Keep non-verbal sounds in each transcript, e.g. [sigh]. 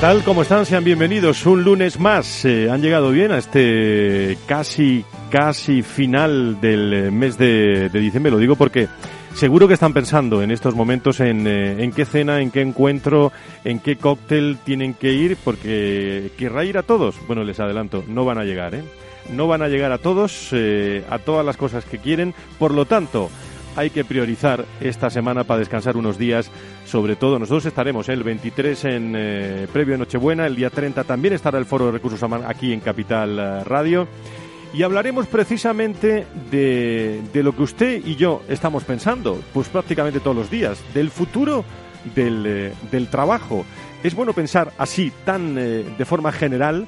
Tal? ¿Cómo están? Sean bienvenidos un lunes más. Eh, han llegado bien a este casi, casi final del eh, mes de, diciembre. Lo digo porque seguro que están pensando en estos momentos en, eh, en qué cena, en qué encuentro, en qué cóctel tienen que ir, porque querrá ir a todos. Bueno, les adelanto, no van a llegar, ¿eh? No van a llegar a todos, a todas las cosas que quieren. Por lo tanto, hay que priorizar esta semana para descansar unos días. Sobre todo, nosotros estaremos ¿eh? el 23 en eh, previo Nochebuena, el día 30 también estará el Foro de Recursos Humanos aquí en Capital eh, Radio. Y hablaremos precisamente de, de, lo que usted y yo estamos pensando, pues prácticamente todos los días, del futuro del, del trabajo. Es bueno pensar así, tan de forma general,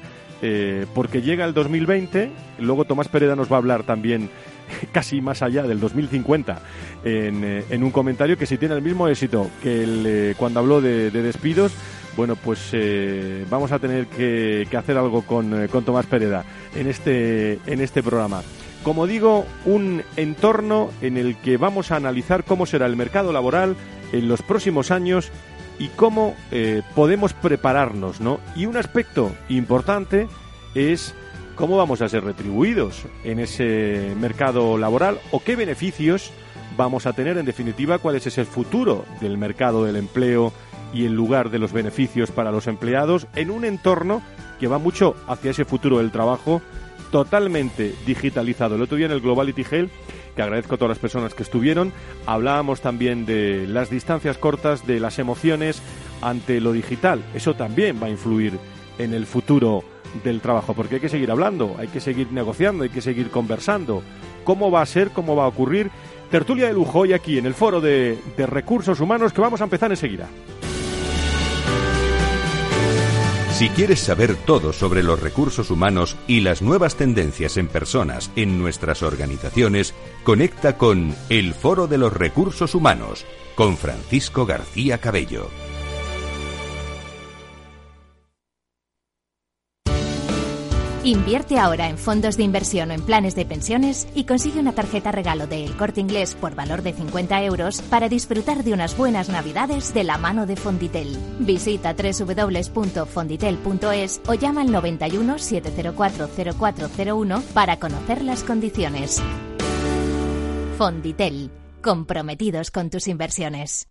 porque llega el 2020, luego Tomás Pereda nos va a hablar también [laughs] casi más allá del 2050 en, eh, en un comentario que si tiene el mismo éxito que el, eh, cuando habló de, despidos, bueno, pues eh, vamos a tener que, hacer algo con, con, Tomás Pereda en este, en este programa. Como digo, un entorno en el que vamos a analizar cómo será el mercado laboral en los próximos años y cómo podemos prepararnos, ¿no? Y un aspecto importante es cómo vamos a ser retribuidos en ese mercado laboral o qué beneficios vamos a tener en definitiva, cuál es ese futuro del mercado del empleo y el lugar de los beneficios para los empleados en un entorno que va mucho hacia ese futuro del trabajo totalmente digitalizado. El otro día en el Globality Health, que agradezco a todas las personas que estuvieron, hablábamos también de las distancias cortas, de las emociones ante lo digital. Eso también va a influir en el futuro del trabajo, porque hay que seguir hablando, hay que seguir negociando, hay que seguir conversando. ¿Cómo va a ser? ¿Cómo va a ocurrir? Tertulia de lujo hoy aquí en el foro de, de recursos humanos que vamos a empezar enseguida. Si quieres saber todo sobre los recursos humanos y las nuevas tendencias en personas en nuestras organizaciones, conecta con El Foro de los Recursos Humanos con Francisco García Cabello. Invierte ahora en fondos de inversión o en planes de pensiones y consigue una tarjeta regalo de El Corte Inglés por valor de 50 euros para disfrutar de unas buenas navidades de la mano de Fonditel. Visita www.fonditel.es o llama al 91 704 0401 para conocer las condiciones. Fonditel, comprometidos con tus inversiones.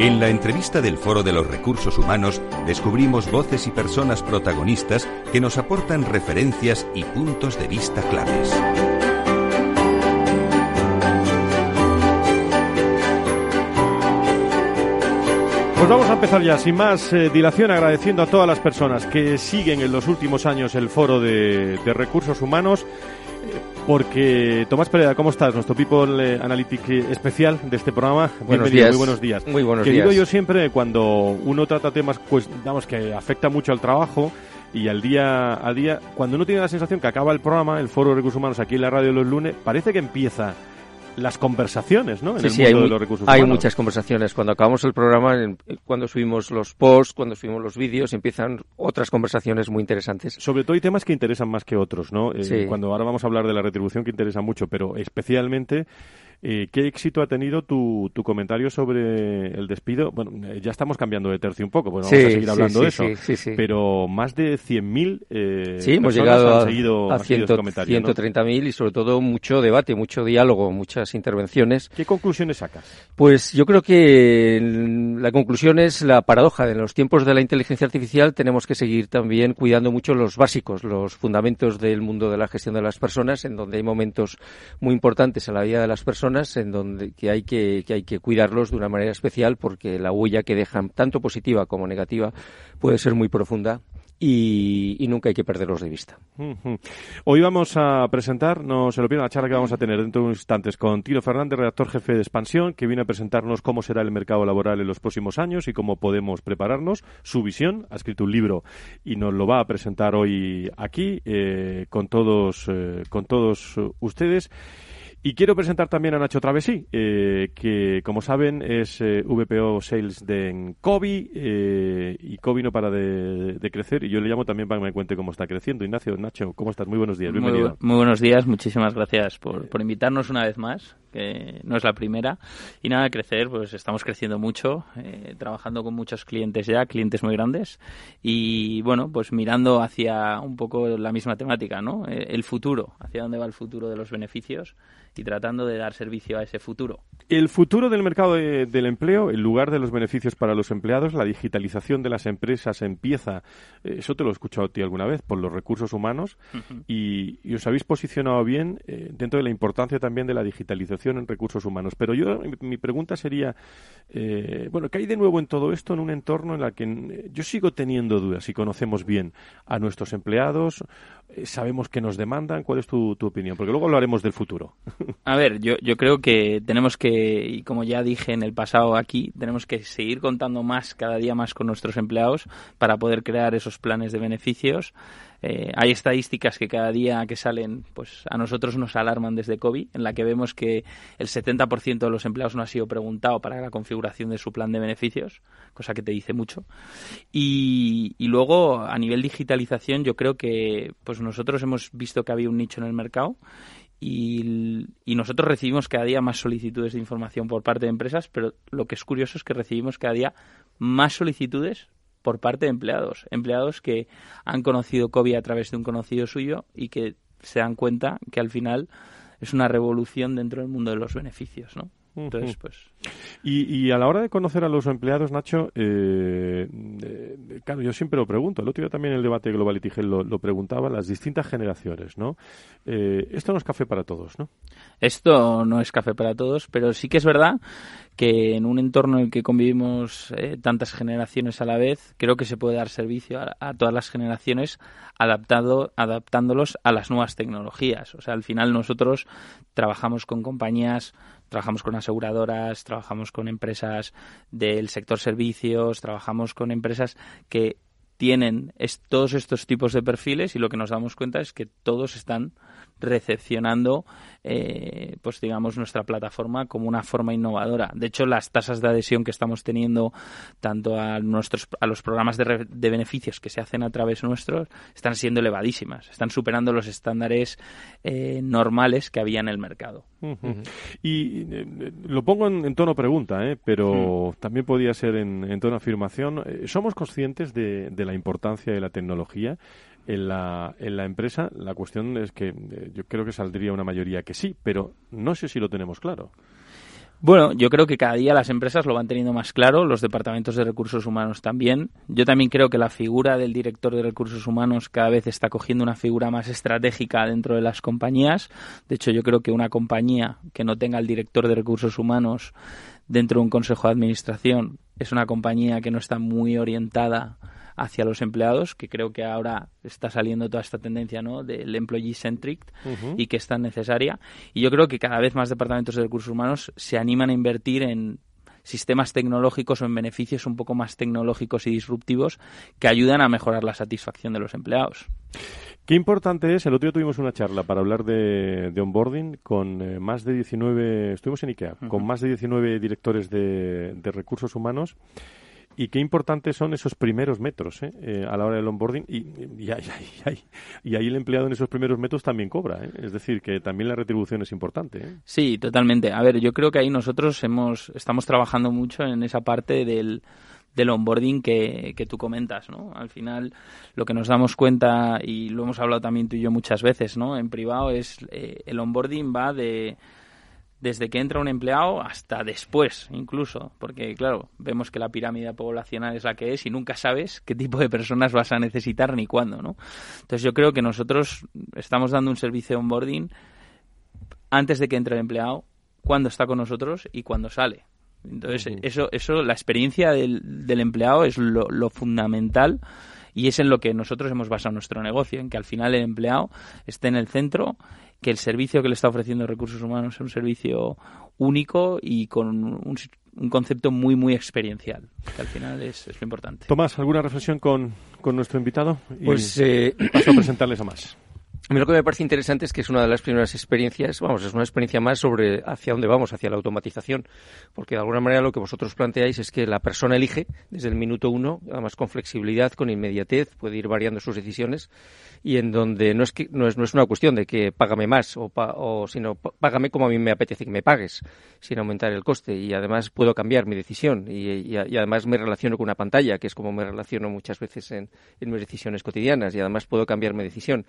En la entrevista del Foro de los Recursos Humanos descubrimos voces y personas protagonistas que nos aportan referencias y puntos de vista claves. Pues vamos a empezar ya, sin más eh, dilación, agradeciendo a todas las personas que siguen en los últimos años el Foro de, de Recursos Humanos porque Tomás Pereda, ¿cómo estás? Nuestro People Analytic especial de este programa. Buenos días. Muy buenos días. Muy buenos que días. digo yo siempre cuando uno trata temas, pues, digamos, que afecta mucho al trabajo y al día a día, cuando uno tiene la sensación que acaba el programa, el Foro de Recursos Humanos aquí en la radio los lunes, parece que empieza las conversaciones, ¿no? En sí, el mundo hay, de los recursos hay muchas conversaciones. Cuando acabamos el programa, cuando subimos los posts, cuando subimos los vídeos, empiezan otras conversaciones muy interesantes. Sobre todo hay temas que interesan más que otros, ¿no? Eh, cuando ahora vamos a hablar de la retribución que interesa mucho, pero especialmente Eh, ¿Qué éxito ha tenido tu, tu comentario sobre el despido? Bueno, eh, ya estamos cambiando de tercio un poco, bueno, vamos a seguir hablando de eso. pero más de 100.000 eh, sí, hemos llegado han seguido, a, 130.000 y sobre todo mucho debate, mucho diálogo, muchas intervenciones. ¿Qué conclusiones sacas? Pues yo creo que la conclusión es la paradoja. En los tiempos de la inteligencia artificial tenemos que seguir también cuidando mucho los básicos, los fundamentos del mundo de la gestión de las personas, en donde hay momentos muy importantes en la vida de las personas, en donde que hay que, que hay que cuidarlos de una manera especial porque la huella que dejan, tanto positiva como negativa, puede ser muy profunda y, nunca hay que perderlos de vista. Hoy vamos a presentar, no se lo pierdan, la charla que vamos a tener dentro de unos instantes con Tiro Fernández, redactor jefe de Expansión, que viene a presentarnos cómo será el mercado laboral en los próximos años y cómo podemos prepararnos, su visión, ha escrito un libro y nos lo va a presentar hoy aquí eh, con todos, eh, con todos ustedes. Y quiero presentar también a Nacho Travesí, eh, que como saben es eh, VPO Sales de Kobe eh, y Kobe no para de, crecer y yo le llamo también para que me cuente cómo está creciendo. Ignacio, Nacho, ¿cómo estás? Muy buenos días, bienvenido. Muy, buenos días, muchísimas gracias por, por, invitarnos una vez más, que no es la primera. Y nada, crecer, pues estamos creciendo mucho, eh, trabajando con muchos clientes ya, clientes muy grandes y bueno, pues mirando hacia un poco la misma temática, ¿no? el futuro, hacia dónde va el futuro de los beneficios y tratando de dar servicio a ese futuro. El futuro del mercado del empleo, el lugar de los beneficios para los empleados, la digitalización de las empresas empieza, eh, eso te lo he escuchado a ti alguna vez, por los recursos humanos y, os habéis posicionado bien eh, dentro de la importancia también de la digitalización en recursos humanos. Pero yo, mi pregunta sería, eh, bueno, ¿qué hay de nuevo en todo esto en un entorno en el que yo sigo teniendo dudas si conocemos bien a nuestros empleados, sabemos que nos demandan? ¿Cuál es tu, tu opinión? Porque luego hablaremos del futuro. [laughs] A ver, yo, yo creo que tenemos que, y como ya dije en el pasado aquí, tenemos que seguir contando más, cada día más con nuestros empleados para poder crear esos planes de beneficios eh, hay estadísticas que cada día que salen, pues a nosotros nos alarman desde COVID, en la que vemos que el 70% de los empleados no ha sido preguntado para la configuración de su plan de beneficios, cosa que te dice mucho. Y, luego, a nivel digitalización, yo creo que pues nosotros hemos visto que había un nicho en el mercado y, y, nosotros recibimos cada día más solicitudes de información por parte de empresas, pero lo que es curioso es que recibimos cada día más solicitudes por parte de empleados, empleados que han conocido COVID a través de un conocido suyo y que se dan cuenta que al final es una revolución dentro del mundo de los beneficios, ¿no? Entonces, pues. Y, a la hora de conocer a los empleados, Nacho, eh, claro, yo siempre lo pregunto. El otro día también en el debate Globality Hell lo, lo preguntaba, las distintas generaciones, ¿no? Eh, esto no es café para todos, ¿no? Esto no es café para todos, pero sí que es verdad que en un entorno en el que convivimos eh, tantas generaciones a la vez, creo que se puede dar servicio a, todas las generaciones adaptado, adaptándolos a las nuevas tecnologías. O sea, al final nosotros trabajamos con compañías, trabajamos con aseguradoras, trabajamos con empresas del sector servicios, trabajamos con empresas que tienen todos estos tipos de perfiles y lo que nos damos cuenta es que todos están recepcionando, eh, pues digamos, nuestra plataforma como una forma innovadora. De hecho, las tasas de adhesión que estamos teniendo tanto a nuestros a los programas de, beneficios que se hacen a través nuestros están siendo elevadísimas, están superando los estándares eh, normales que había en el mercado. Y eh, lo pongo en, tono pregunta, pero también podría ser en, tono afirmación. ¿Somos conscientes de la importancia de la tecnología? En la, en la empresa, la cuestión es que eh, yo creo que saldría una mayoría que sí, pero no sé si lo tenemos claro. Bueno, yo creo que cada día las empresas lo van teniendo más claro, los departamentos de recursos humanos también. Yo también creo que la figura del director de recursos humanos cada vez está cogiendo una figura más estratégica dentro de las compañías. De hecho, yo creo que una compañía que no tenga el director de recursos humanos dentro de un consejo de administración es una compañía que no está muy orientada hacia los empleados, que creo que ahora está saliendo toda esta tendencia ¿no? del employee centric y que es tan necesaria. Y yo creo que cada vez más departamentos de recursos humanos se animan a invertir en sistemas tecnológicos o en beneficios un poco más tecnológicos y disruptivos que ayudan a mejorar la satisfacción de los empleados. Qué importante es, el otro día tuvimos una charla para hablar de, onboarding con eh, más de 19, estuvimos en IKEA, con más de 19 directores de, de recursos humanos Y, qué importantes son esos primeros metros ¿eh? Eh, a la hora del onboarding. Y, y, y, ahí el empleado en esos primeros metros también cobra. ¿eh? Es decir, que también la retribución es importante. Sí, totalmente. A ver, yo creo que ahí nosotros hemos estamos trabajando mucho en esa parte del del onboarding que, que, tú comentas, ¿no? Al final, lo que nos damos cuenta, y lo hemos hablado también tú y yo muchas veces, ¿no? En privado, es el onboarding va de desde que entra un empleado hasta después, incluso, porque claro, vemos que la pirámide poblacional es la que es y nunca sabes qué tipo de personas vas a necesitar ni cuándo, ¿no? Entonces yo creo que nosotros estamos dando un servicio de onboarding antes de que entre el empleado, cuando está con nosotros y cuando sale. Entonces, eso, eso, la experiencia del, del empleado es lo, lo, fundamental y es en lo que nosotros hemos basado nuestro negocio, en que al final el empleado esté en el centro que el servicio que le está ofreciendo Recursos Humanos es un servicio único y con un, concepto muy, muy experiencial, que al final es, lo importante. Tomás, ¿alguna reflexión con, con nuestro invitado? pues eh, paso a presentarles a más. A mí lo que me parece interesante es que es una de las primeras experiencias, vamos, es una experiencia más sobre hacia dónde vamos, hacia la automatización, porque de alguna manera lo que vosotros planteáis es que la persona elige desde el minuto uno, además con flexibilidad, con inmediatez, puede ir variando sus decisiones y en donde no es que no es, no es una cuestión de que págame más o, o sino págame como a mí me apetece que me pagues, sin aumentar el coste y además puedo cambiar mi decisión y, y, además me relaciono con una pantalla, que es como me relaciono muchas veces en, en mis decisiones cotidianas y además puedo cambiar mi decisión.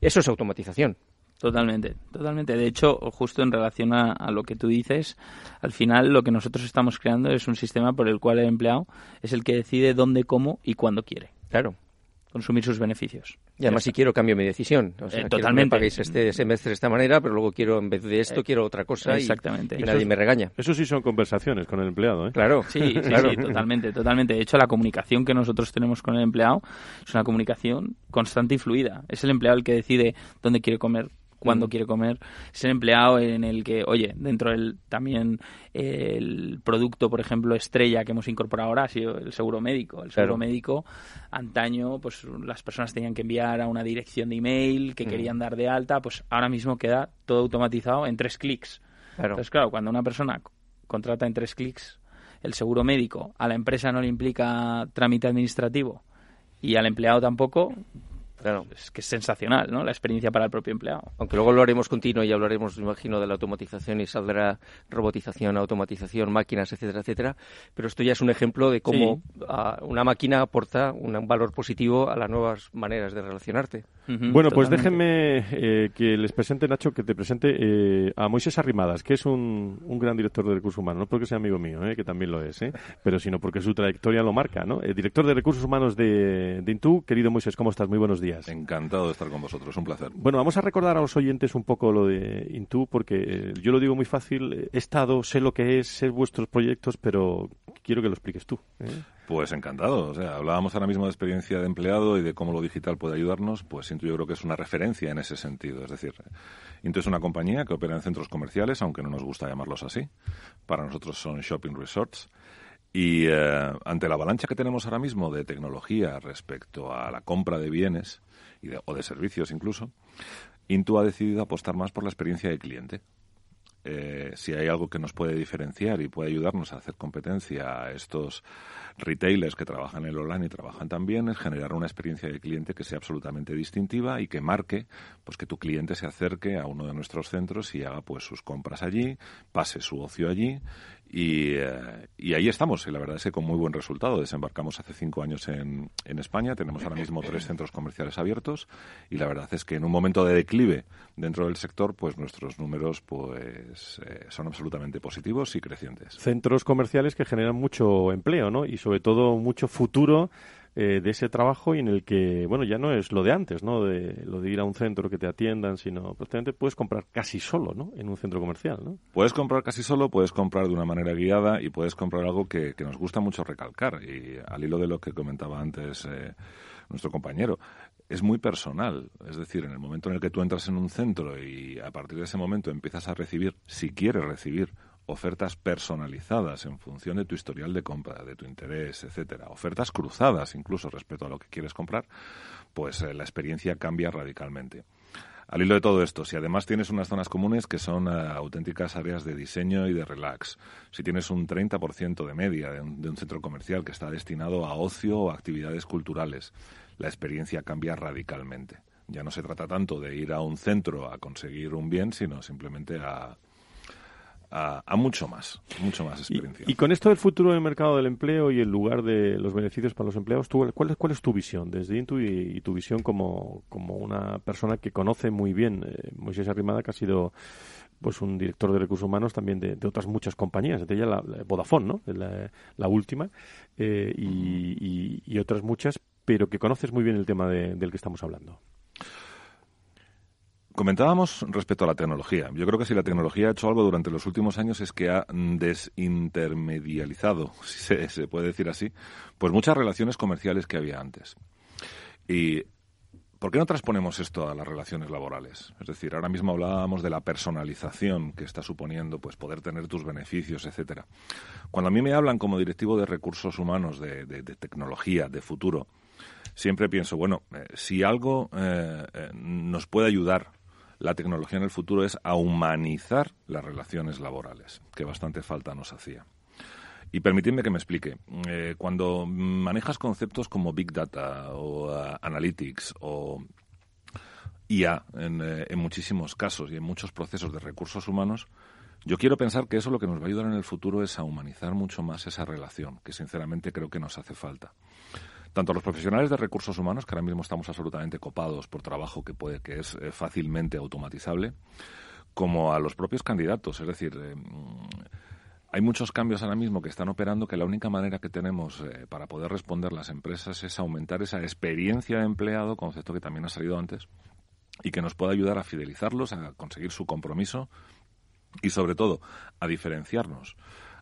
Eso es automatización. Totalmente, totalmente. De hecho, justo en relación a, lo que tú dices, al final lo que nosotros estamos creando es un sistema por el cual el empleado es el que decide dónde, cómo y cuándo quiere. Claro consumir sus beneficios. Y además si quiero cambio mi decisión. O sea, eh, totalmente. Que paguéis este semestre de esta manera, pero luego quiero en vez de esto eh, quiero otra cosa Exactamente. y, nadie me regaña. Eso sí son conversaciones con el empleado, ¿eh? Claro. Sí, sí, sí, totalmente, totalmente. De hecho, la comunicación que nosotros tenemos con el empleado es una comunicación constante y fluida. Es el empleado el que decide dónde quiere comer, cuando quiere comer, es el empleado en el que, oye, dentro del también el producto, por ejemplo, estrella que hemos incorporado ahora ha sido el seguro médico. El seguro médico, antaño, pues las personas tenían que enviar a una dirección de email que querían dar de alta, pues ahora mismo queda todo automatizado en tres clics. Entonces, claro, cuando una persona contrata en tres clics el seguro médico, a la empresa no le implica trámite administrativo y al empleado tampoco, Claro. Es que es sensacional, ¿no? La experiencia para el propio empleado. Aunque luego lo haremos continuo y hablaremos, me imagino, de la automatización y saldrá robotización, automatización, máquinas, etcétera, etcétera. Pero esto ya es un ejemplo de cómo una máquina aporta un valor positivo a las nuevas maneras de relacionarte. bueno, pues déjenme eh, que les presente, Nacho, que te presente eh, a Moisés Arrimadas, que es un, gran director de recursos humanos. No porque sea amigo mío, eh, que también lo es, pero sino porque su trayectoria lo marca, ¿no? director de recursos humanos de, de Intú. Querido Moisés, ¿cómo estás? Muy buenos días. Encantado de estar con vosotros, un placer. Bueno, vamos a recordar a los oyentes un poco lo de Intú, porque eh, yo lo digo muy fácil, he estado, sé lo que es, sé vuestros proyectos, pero quiero que lo expliques tú. ¿eh? Pues encantado. O sea, hablábamos ahora mismo de experiencia de empleado y de cómo lo digital puede ayudarnos. Pues Intú yo creo que es una referencia en ese sentido. Es decir, Intú es una compañía que opera en centros comerciales, aunque no nos gusta llamarlos así. Para nosotros son shopping resorts. Y eh, ante la avalancha que tenemos ahora mismo de tecnología respecto a la compra de bienes y o de servicios incluso, Intu ha decidido apostar más por la experiencia del cliente. Eh, si hay algo que nos puede diferenciar y puede ayudarnos a hacer competencia a estos retailers que trabajan en el online y trabajan también, es generar una experiencia de cliente que sea absolutamente distintiva y que marque pues que tu cliente se acerque a uno de nuestros centros y haga pues sus compras allí, pase su ocio allí y, eh, y, ahí estamos, y la verdad es que con muy buen resultado. Desembarcamos hace cinco años en, en, España, tenemos ahora mismo tres centros comerciales abiertos, y la verdad es que en un momento de declive dentro del sector, pues nuestros números pues eh, son absolutamente positivos y crecientes. Centros comerciales que generan mucho empleo, ¿no? Y sobre todo mucho futuro eh, de ese trabajo y en el que, bueno, ya no es lo de antes, ¿no? De, lo de ir a un centro que te atiendan, sino prácticamente puedes comprar casi solo, ¿no? En un centro comercial, ¿no? Puedes comprar casi solo, puedes comprar de una manera guiada y puedes comprar algo que, nos gusta mucho recalcar. Y al hilo de lo que comentaba antes eh, nuestro compañero, es muy personal. Es decir, en el momento en el que tú entras en un centro y a partir de ese momento empiezas a recibir, si quieres recibir, ofertas personalizadas en función de tu historial de compra, de tu interés, etcétera, ofertas cruzadas incluso respecto a lo que quieres comprar, pues eh, la experiencia cambia radicalmente. Al hilo de todo esto, si además tienes unas zonas comunes que son eh, auténticas áreas de diseño y de relax, si tienes un 30% de media de un, centro comercial que está destinado a ocio o actividades culturales, la experiencia cambia radicalmente. Ya no se trata tanto de ir a un centro a conseguir un bien, sino simplemente a, a, mucho más, mucho más experiencia. Y, con esto del futuro del mercado del empleo y el lugar de los beneficios para los empleados, ¿cuál, es, ¿cuál es tu visión desde Intu y, tu visión como, como, una persona que conoce muy bien eh, Moisés Arrimada, que ha sido pues un director de recursos humanos también de, otras muchas compañías, de ella la, Vodafone, ¿no? La, última, eh, y, otras muchas, pero que conoces muy bien el tema del que estamos hablando. Comentábamos respecto a la tecnología. Yo creo que si la tecnología ha hecho algo durante los últimos años es que ha desintermedializado, [laughs] si se, puede decir así, pues muchas relaciones comerciales que había antes. Y ¿Por qué no transponemos esto a las relaciones laborales? Es decir, ahora mismo hablábamos de la personalización que está suponiendo pues poder tener tus beneficios, etcétera. Cuando a mí me hablan como directivo de recursos humanos, de, tecnología, de futuro, siempre pienso, bueno, eh, si algo eh, eh, nos puede ayudar la tecnología en el futuro es a humanizar las relaciones laborales, que bastante falta nos hacía. Y permitidme que me explique. Eh, cuando manejas conceptos como Big Data o uh, Analytics o IA en, eh, en, muchísimos casos y en muchos procesos de recursos humanos, yo quiero pensar que eso lo que nos va a ayudar en el futuro es a humanizar mucho más esa relación, que sinceramente creo que nos hace falta tanto a los profesionales de recursos humanos, que ahora mismo estamos absolutamente copados por trabajo que puede que es eh, fácilmente automatizable, como a los propios candidatos. Es decir, eh, mm, hay muchos cambios ahora mismo que están operando que la única manera que tenemos eh, para poder responder las empresas es aumentar esa experiencia de empleado, concepto que también ha salido antes, y que nos pueda ayudar a fidelizarlos, a conseguir su compromiso y sobre todo a diferenciarnos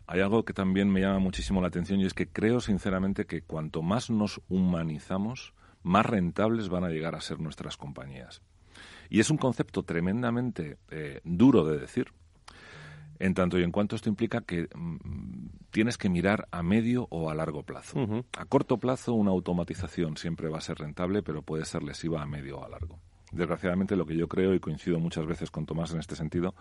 hay algo que también me llama muchísimo la atención y es que creo sinceramente que cuanto más nos humanizamos, más rentables van a llegar a ser nuestras compañías. Y es un concepto tremendamente eh, duro de decir, en tanto y en cuanto esto implica que mm, tienes que mirar a medio o a largo plazo. A corto plazo una automatización siempre va a ser rentable, pero puede ser lesiva a medio o a largo. Desgraciadamente lo que yo creo, y coincido muchas veces con Tomás en este sentido,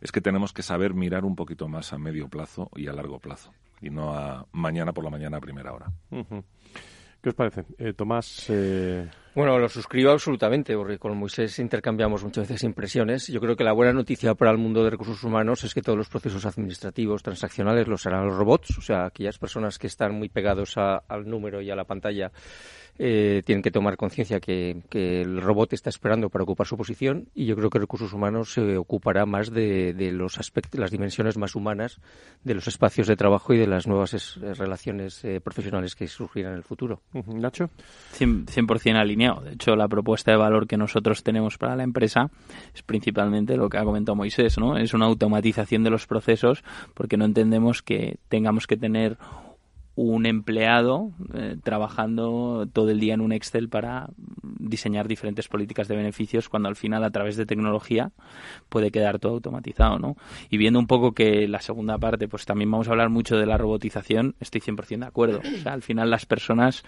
es que tenemos que saber mirar un poquito más a medio plazo y a largo plazo, y no a mañana por la mañana a primera hora. ¿Qué os parece? Eh, Tomás. Eh... Bueno, lo suscribo absolutamente, porque con Moisés intercambiamos muchas veces impresiones. Yo creo que la buena noticia para el mundo de recursos humanos es que todos los procesos administrativos, transaccionales, los harán los robots, o sea, aquellas personas que están muy pegados al número y a la pantalla eh, tienen que tomar conciencia que, el robot está esperando para ocupar su posición y yo creo que recursos humanos se ocupará más de, los aspectos, las dimensiones más humanas de los espacios de trabajo y de las nuevas relaciones eh, profesionales que surgirán en el futuro. Nacho. 100%, alineado. De hecho, la propuesta de valor que nosotros tenemos para la empresa es principalmente lo que ha comentado Moisés, ¿no? Es una automatización de los procesos porque no entendemos que tengamos que tener un empleado eh, trabajando todo el día en un Excel para diseñar diferentes políticas de beneficios cuando al final a través de tecnología puede quedar todo automatizado, ¿no? Y viendo un poco que la segunda parte, pues también vamos a hablar mucho de la robotización, estoy 100% de acuerdo. Al final las personas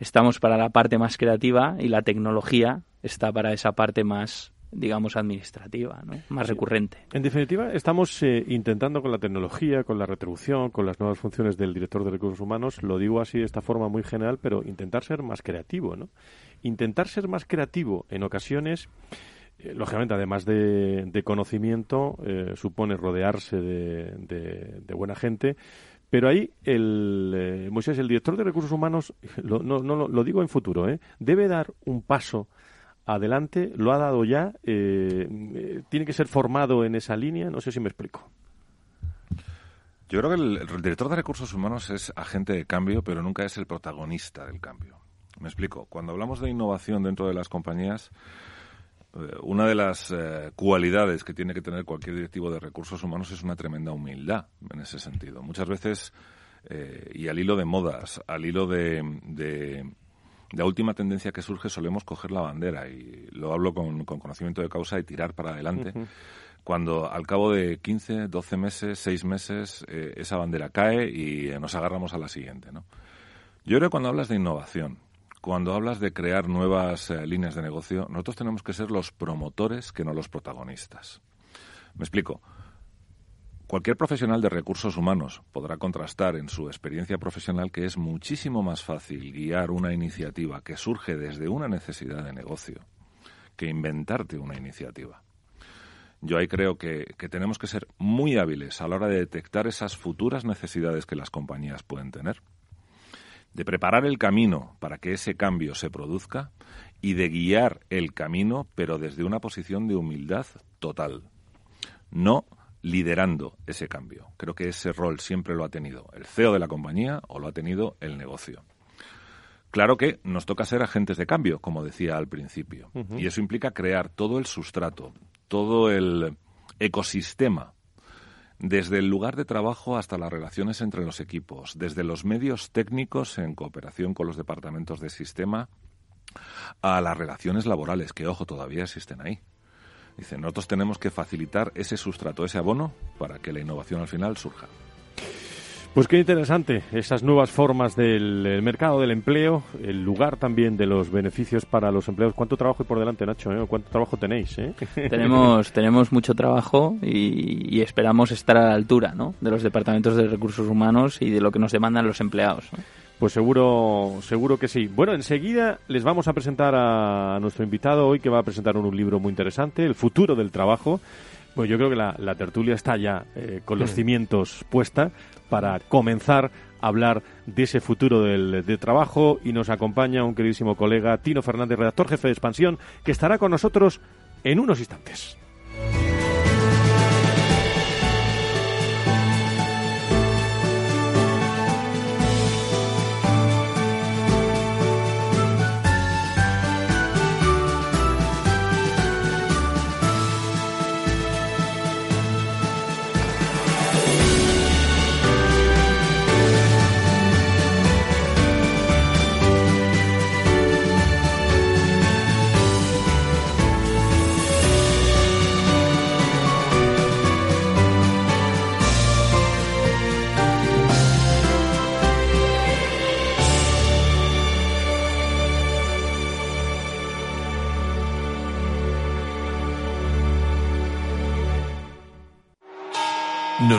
estamos para la parte más creativa y la tecnología está para esa parte más digamos, administrativa, ¿no? más recurrente. En definitiva, estamos eh, intentando con la tecnología, con la retribución, con las nuevas funciones del director de recursos humanos, lo digo así de esta forma muy general, pero intentar ser más creativo, ¿no? Intentar ser más creativo en ocasiones, eh, lógicamente, además de, conocimiento, eh, supone rodearse de, buena gente, pero ahí el Moisés, el director de recursos humanos, [laughs] lo, no, no, lo digo en futuro, ¿eh? debe dar un paso adelante, lo ha dado ya, eh, eh, tiene que ser formado en esa línea, no sé si me explico. Yo creo que el, director de recursos humanos es agente de cambio, pero nunca es el protagonista del cambio. Me explico. Cuando hablamos de innovación dentro de las compañías, eh, una de las cualidades que tiene que tener cualquier directivo de recursos humanos es una tremenda humildad en ese sentido. Muchas veces, y al hilo de modas, al hilo de, la última tendencia que surge solemos coger la bandera y lo hablo con, conocimiento de causa y tirar para adelante. cuando al cabo de 15, 12 meses, 6 meses, eh, esa bandera cae y eh, nos agarramos a la siguiente. ¿no? Yo creo que cuando hablas de innovación, cuando hablas de crear nuevas eh, líneas de negocio, nosotros tenemos que ser los promotores que no los protagonistas. Me explico. Cualquier profesional de recursos humanos podrá contrastar en su experiencia profesional que es muchísimo más fácil guiar una iniciativa que surge desde una necesidad de negocio que inventarte una iniciativa. Yo ahí creo que, tenemos que ser muy hábiles a la hora de detectar esas futuras necesidades que las compañías pueden tener, de preparar el camino para que ese cambio se produzca y de guiar el camino, pero desde una posición de humildad total. No liderando ese cambio. Creo que ese rol siempre lo ha tenido el CEO de la compañía o lo ha tenido el negocio. Claro que nos toca ser agentes de cambio, como decía al principio, y eso implica crear todo el sustrato, todo el ecosistema, desde el lugar de trabajo hasta las relaciones entre los equipos, desde los medios técnicos en cooperación con los departamentos de sistema, a las relaciones laborales, que ojo, todavía existen ahí. Dice, nosotros tenemos que facilitar ese sustrato, ese abono, para que la innovación al final surja. Pues qué interesante, esas nuevas formas del mercado del empleo, el lugar también de los beneficios para los empleados. ¿Cuánto trabajo hay por delante, Nacho? Eh? ¿Cuánto trabajo tenéis? Eh? [laughs] Tenemos, tenemos mucho trabajo y, esperamos estar a la altura ¿no? de los departamentos de recursos humanos y de lo que nos demandan los empleados. Pues seguro, seguro que sí. Bueno, enseguida les vamos a presentar a nuestro invitado hoy que va a presentar un, libro muy interesante, El futuro del trabajo. Pues yo creo que la, tertulia está ya eh, con los cimientos puesta para comenzar a hablar de ese futuro del, del, trabajo y nos acompaña un queridísimo colega, Tino Fernández, redactor jefe de Expansión, que estará con nosotros en unos instantes.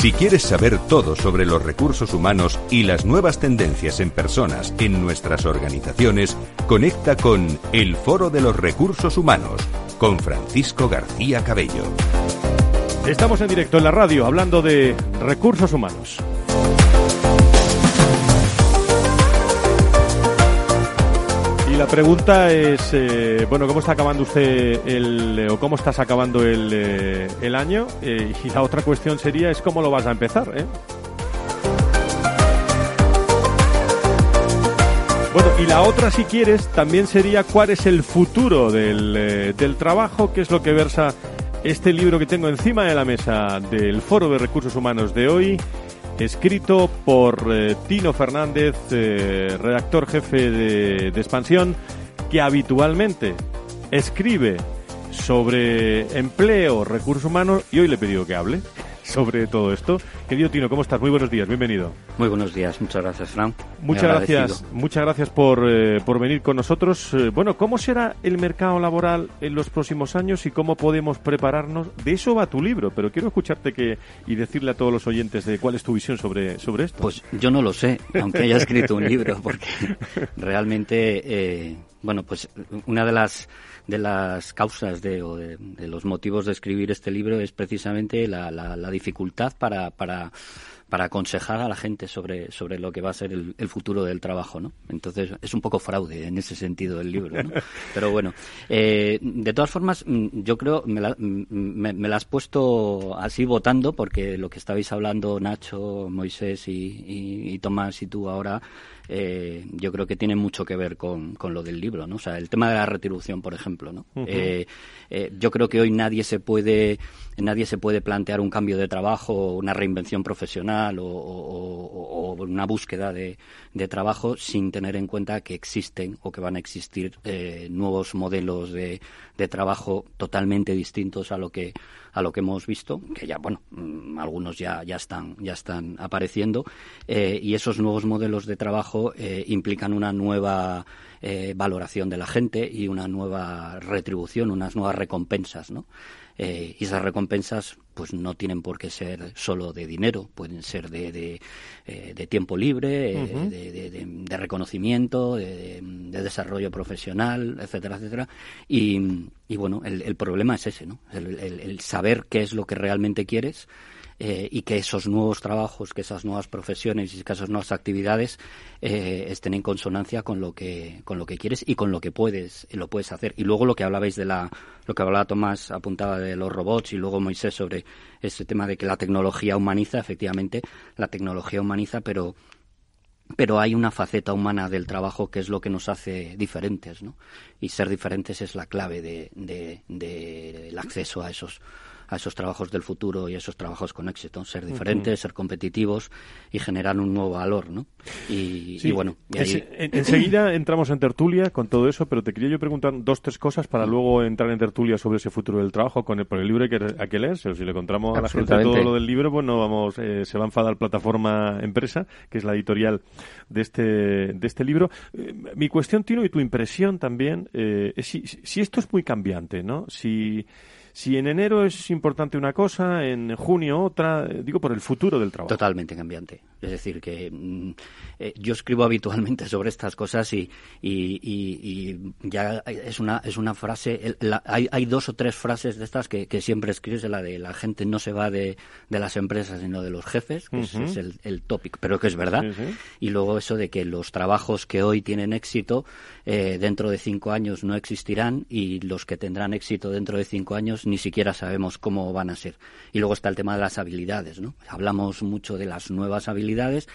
Si quieres saber todo sobre los recursos humanos y las nuevas tendencias en personas en nuestras organizaciones, conecta con El Foro de los Recursos Humanos con Francisco García Cabello. Estamos en directo en la radio hablando de recursos humanos. La pregunta es, eh, bueno, ¿cómo está acabando usted el, o cómo estás acabando el, eh, el año? Eh, y la otra cuestión sería, es cómo lo vas a empezar, Bueno, y la otra, si quieres, también sería cuál es el futuro del, del trabajo, qué es lo que versa este libro que tengo encima de la mesa del Foro de Recursos Humanos de hoy, escrito por eh, Tino Fernández, eh, redactor jefe de, de Expansión, que habitualmente escribe sobre empleo, recursos humanos, y hoy le he pedido que hable sobre todo esto. Querido Tino, ¿cómo estás? Muy buenos días, bienvenido. Muy buenos días, muchas gracias, Fran. Muchas gracias, muchas gracias por, eh, por venir con nosotros. Eh, bueno, ¿cómo será el mercado laboral en los próximos años y cómo podemos prepararnos? De eso va tu libro, pero quiero escucharte que y decirle a todos los oyentes de cuál es tu visión sobre, sobre esto. Pues yo no lo sé, aunque haya escrito un libro, porque [laughs] realmente, eh, bueno, pues una de las de las causas de, o de, los motivos de escribir este libro es precisamente la, la, dificultad para, para, para aconsejar a la gente sobre, sobre lo que va a ser el, futuro del trabajo, ¿no? Entonces es un poco fraude en ese sentido el libro, ¿no? [laughs] Pero bueno, eh, de todas formas, mm, yo creo, me la, mm, me, me has puesto así votando porque lo que estabais hablando Nacho, Moisés y, y Tomás y tú ahora eh, yo creo que tiene mucho que ver con, con, lo del libro, ¿no? O sea, el tema de la retribución, por ejemplo, ¿no? Eh, eh, yo creo que hoy nadie se puede nadie se puede plantear un cambio de trabajo, una reinvención profesional o, una búsqueda de, de, trabajo sin tener en cuenta que existen o que van a existir nuevos modelos de, de trabajo totalmente distintos a lo que a lo que hemos visto, que ya, bueno, mm, algunos ya, ya, están, ya están apareciendo, eh, y esos nuevos modelos de trabajo eh, implican una nueva eh, valoración de la gente y una nueva retribución, unas nuevas recompensas, ¿no? Eh, y esas recompensas pues no tienen por qué ser solo de dinero, pueden ser de, de, eh, tiempo libre, de, de, reconocimiento, de, desarrollo profesional, etcétera, etcétera. Y, y bueno, el, el, problema es ese, ¿no? El, el, el, saber qué es lo que realmente quieres eh, y que esos nuevos trabajos, que esas nuevas profesiones y esas nuevas actividades eh, estén en consonancia con lo que con lo que quieres y con lo que puedes lo puedes hacer. Y luego lo que hablabais de la lo que hablaba Tomás apuntaba de los robots y luego Moisés sobre ese tema de que la tecnología humaniza, efectivamente, la tecnología humaniza, pero pero hay una faceta humana del trabajo que es lo que nos hace diferentes, ¿no? Y ser diferentes es la clave de, de, de el acceso a esos a esos trabajos del futuro y a esos trabajos con éxito, ser diferentes, ser competitivos y generar un nuevo valor, ¿no? Y, bueno, enseguida entramos en tertulia con todo eso, pero te quería yo preguntar dos, tres cosas para mm. luego entrar en tertulia sobre ese futuro del trabajo con el, por el libro que hay que leer. Si le contamos a la gente todo lo del libro, pues no vamos, eh, se va a enfadar plataforma empresa, que es la editorial de este, de este libro. Eh, mi cuestión, Tino, y tu impresión también, eh, es si, si esto es muy cambiante, ¿no? Si si en enero es importante una cosa, en junio otra, eh, digo por el futuro del trabajo. Totalmente cambiante. Es decir, que mm, eh, yo escribo habitualmente sobre estas cosas y, y, ya es una, es una frase, hay, hay, dos o tres frases de estas que, siempre escribes, la de la gente no se va de, de las empresas, sino de los jefes, que es, el, el topic, pero que es verdad. Y luego eso de que los trabajos que hoy tienen éxito, eh, dentro de cinco años no existirán y los que tendrán éxito dentro de cinco años ni siquiera sabemos cómo van a ser. Y luego está el tema de las habilidades, ¿no? Hablamos mucho de las nuevas habilidades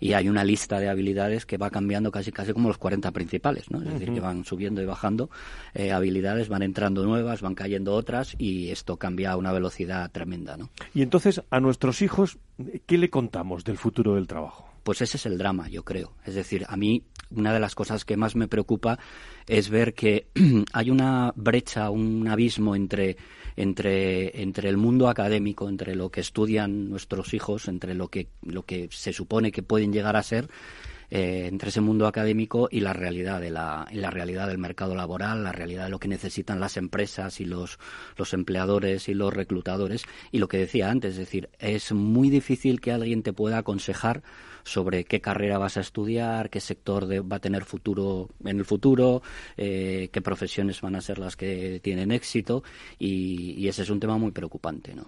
y hay una lista de habilidades que va cambiando casi casi como los 40 principales, ¿no? Es decir, que van subiendo y bajando eh, habilidades, van entrando nuevas, van cayendo otras y esto cambia a una velocidad tremenda, ¿no? Y entonces a nuestros hijos, ¿qué le contamos del futuro del trabajo? Pues ese es el drama, yo creo. Es decir, a mí una de las cosas que más me preocupa es ver que [clears throat] hay una brecha, un abismo entre entre, entre el mundo académico, entre lo que estudian nuestros hijos, entre lo que, lo que se supone que pueden llegar a ser, eh, entre ese mundo académico y la realidad de la, la realidad del mercado laboral, la realidad de lo que necesitan las empresas y los, los empleadores y los reclutadores. Y lo que decía antes, es decir, es muy difícil que alguien te pueda aconsejar sobre qué carrera vas a estudiar, qué sector va a tener futuro en el futuro, eh, qué profesiones van a ser las que tienen éxito y, ese es un tema muy preocupante. ¿no?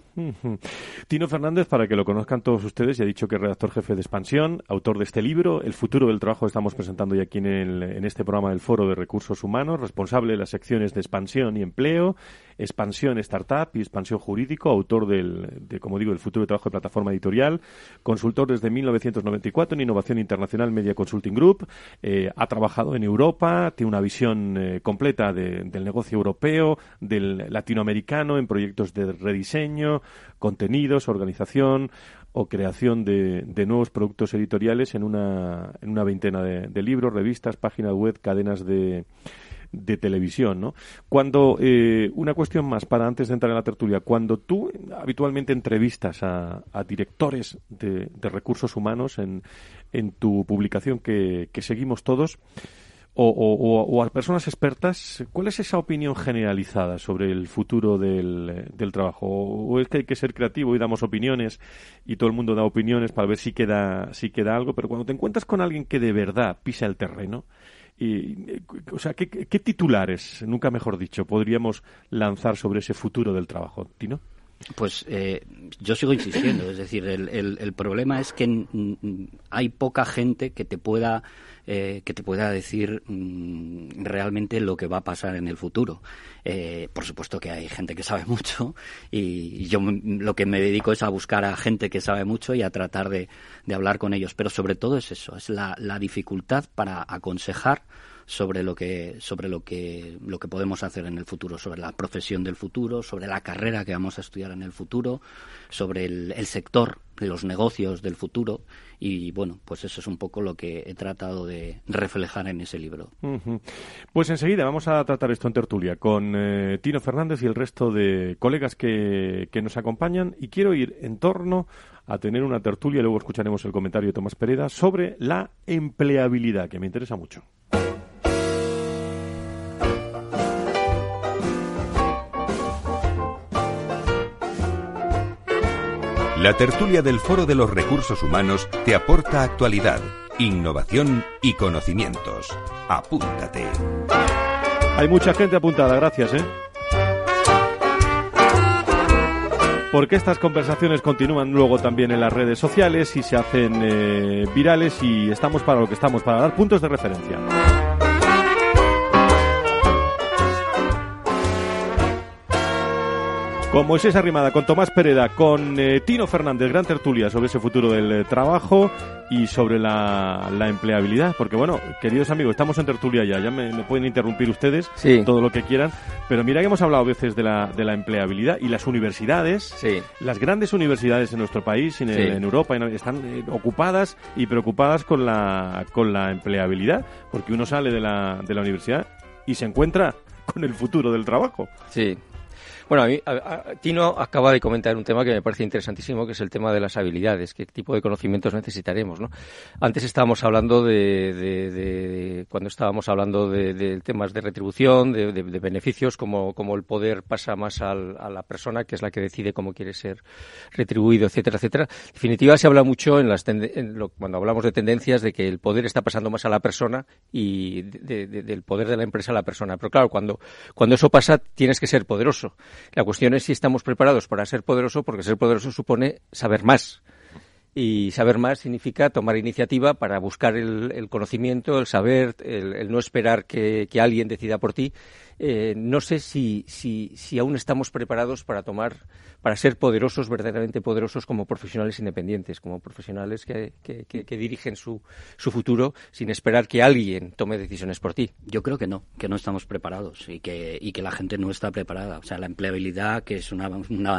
Tino Fernández, para que lo conozcan todos ustedes, ya he dicho que es redactor jefe de Expansión, autor de este libro, El futuro del trabajo, estamos presentando ya aquí en, en este programa del Foro de Recursos Humanos, responsable de las secciones de expansión y empleo, expansión startup y expansión jurídico, autor del, de, como digo, el futuro del trabajo de plataforma editorial, consultor desde 1990 en Innovación Internacional Media Consulting Group. Eh, ha trabajado en Europa, tiene una visión eh, completa del negocio europeo, del latinoamericano, en proyectos de rediseño, contenidos, organización o creación de, nuevos productos editoriales en una, en una veintena de libros, revistas, páginas web, cadenas de de televisión, ¿no? Cuando, eh, una cuestión más para antes de entrar en la tertulia, cuando tú habitualmente entrevistas a, directores de, recursos humanos en, en tu publicación que, seguimos todos, o, a personas expertas, ¿cuál es esa opinión generalizada sobre el futuro del, del, trabajo? ¿O es que hay que ser creativo y damos opiniones y todo el mundo da opiniones para ver si queda, si queda algo? Pero cuando te encuentras con alguien que de verdad pisa el terreno, y, o sea, ¿qué, titulares, nunca mejor dicho, podríamos lanzar sobre ese futuro del trabajo, Tino? Pues eh, yo sigo insistiendo, es decir, el, el, problema es que hay poca gente que te pueda eh, que te pueda decir mm, realmente lo que va a pasar en el futuro. Eh, por supuesto que hay gente que sabe [laughs] mucho y yo lo que me dedico es a buscar a gente que sabe mucho y a tratar de, hablar con ellos. Pero sobre todo es eso, es la, la dificultad para aconsejar sobre lo que sobre lo que lo que podemos hacer en el futuro, sobre la profesión del futuro, sobre la carrera que vamos a estudiar en el futuro, sobre el, sector los negocios del futuro y bueno, pues eso es un poco lo que he tratado de reflejar en ese libro. Pues enseguida vamos a tratar esto en tertulia con eh, Tino Fernández y el resto de colegas que, que nos acompañan y quiero ir en torno a tener una tertulia, luego escucharemos el comentario de Tomás Pereda sobre la empleabilidad, que me interesa mucho. La tertulia del Foro de los Recursos Humanos te aporta actualidad, innovación y conocimientos. Apúntate. Hay mucha gente apuntada, gracias, ¿eh? Porque estas conversaciones continúan luego también en las redes sociales y se hacen eh, virales y estamos para lo que estamos, para dar puntos de referencia. Con Moisés Arrimada, con Tomás Pereda, con eh, Tino Fernández, gran tertulia sobre ese futuro del eh, trabajo y sobre la, empleabilidad. Porque bueno, queridos amigos, estamos en tertulia ya, ya me, pueden interrumpir ustedes todo lo que quieran. Pero mira que hemos hablado a veces de la, de la empleabilidad y las universidades, las grandes universidades en nuestro país, en, en Europa, están eh, ocupadas y preocupadas con la, con la empleabilidad. Porque uno sale de la, de la universidad y se encuentra con el futuro del trabajo. Sí, Bueno, a mí, Tino acaba de comentar un tema que me parece interesantísimo, que es el tema de las habilidades, qué tipo de conocimientos necesitaremos. ¿no? Antes estábamos hablando de, cuando estábamos hablando de, temas de retribución, de, beneficios, como, como el poder pasa más a la persona, que es la que decide cómo quiere ser retribuido, etcétera, etcétera. En definitiva, se habla mucho en las cuando hablamos de tendencias de que el poder está pasando más a la persona y del poder de la empresa a la persona. Pero claro, cuando, cuando eso pasa, tienes que ser poderoso. La cuestión es si estamos preparados para ser poderoso, porque ser poderoso supone saber más. Y saber más significa tomar iniciativa para buscar el, conocimiento, el saber, el, no esperar que, alguien decida por ti. Eh, no sé si, si, si aún estamos preparados para tomar para ser poderosos, verdaderamente poderosos como profesionales independientes, como profesionales que, que, dirigen su, su, futuro sin esperar que alguien tome decisiones por ti. Yo creo que no, que no estamos preparados y que, y que la gente no está preparada. O sea, la empleabilidad, que es, una,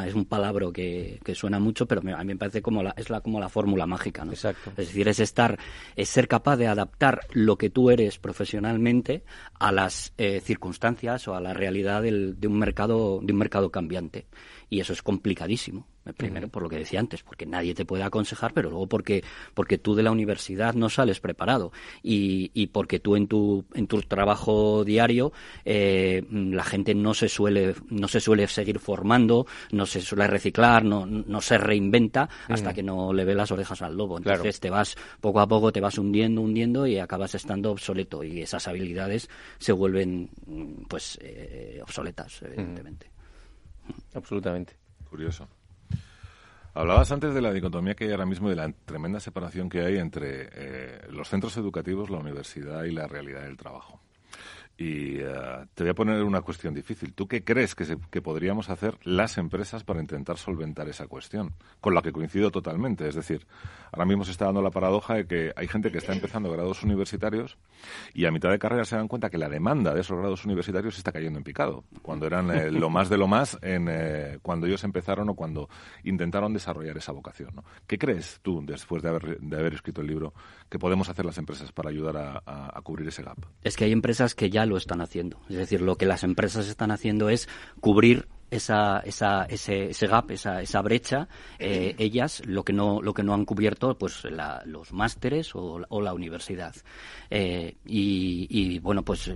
es un palabra que, que, suena mucho, pero a mí me parece como la, es la, como la fórmula mágica. ¿no? Exacto. Es decir, es estar, es ser capaz de adaptar lo que tú eres profesionalmente a las eh, circunstancias o a la realidad del, de un mercado, de un mercado cambiante y eso es complicadísimo. Primero, por lo que decía antes, porque nadie te puede aconsejar, pero luego porque, porque tú de la universidad no sales preparado y, y porque tú en tu, en tu trabajo diario eh, la gente no se, suele, no se suele seguir formando, no se suele reciclar, no, no se reinventa hasta que no le ve las orejas al lobo. Entonces te vas, poco a poco te vas hundiendo, hundiendo y acabas estando obsoleto y esas habilidades se vuelven pues eh, obsoletas, evidentemente. Absolutamente. Curioso. Hablabas antes de la dicotomía que hay ahora mismo, de la tremenda separación que hay entre eh, los centros educativos, la universidad y la realidad del trabajo. Y eh, te voy a poner una cuestión difícil. ¿Tú qué crees que, que, podríamos hacer las empresas para intentar solventar esa cuestión? Con la que coincido totalmente. Es decir, ahora mismo se está dando la paradoja de que hay gente que está empezando grados universitarios y a mitad de carrera se dan cuenta que la demanda de esos grados universitarios está cayendo en picado. Cuando eran eh, lo más de lo más en, eh, cuando ellos empezaron o cuando intentaron desarrollar esa vocación. ¿no? ¿Qué crees tú, después de haber, de haber escrito el libro, que podemos hacer las empresas para ayudar a, a cubrir ese gap? Es que hay empresas que ya lo están haciendo. Es decir, lo que las empresas están haciendo es cubrir esa, esa, ese, ese gap, esa, esa brecha, eh, ellas lo que no lo que no han cubierto, pues los másteres o, la universidad. Eh, y, bueno, pues eh,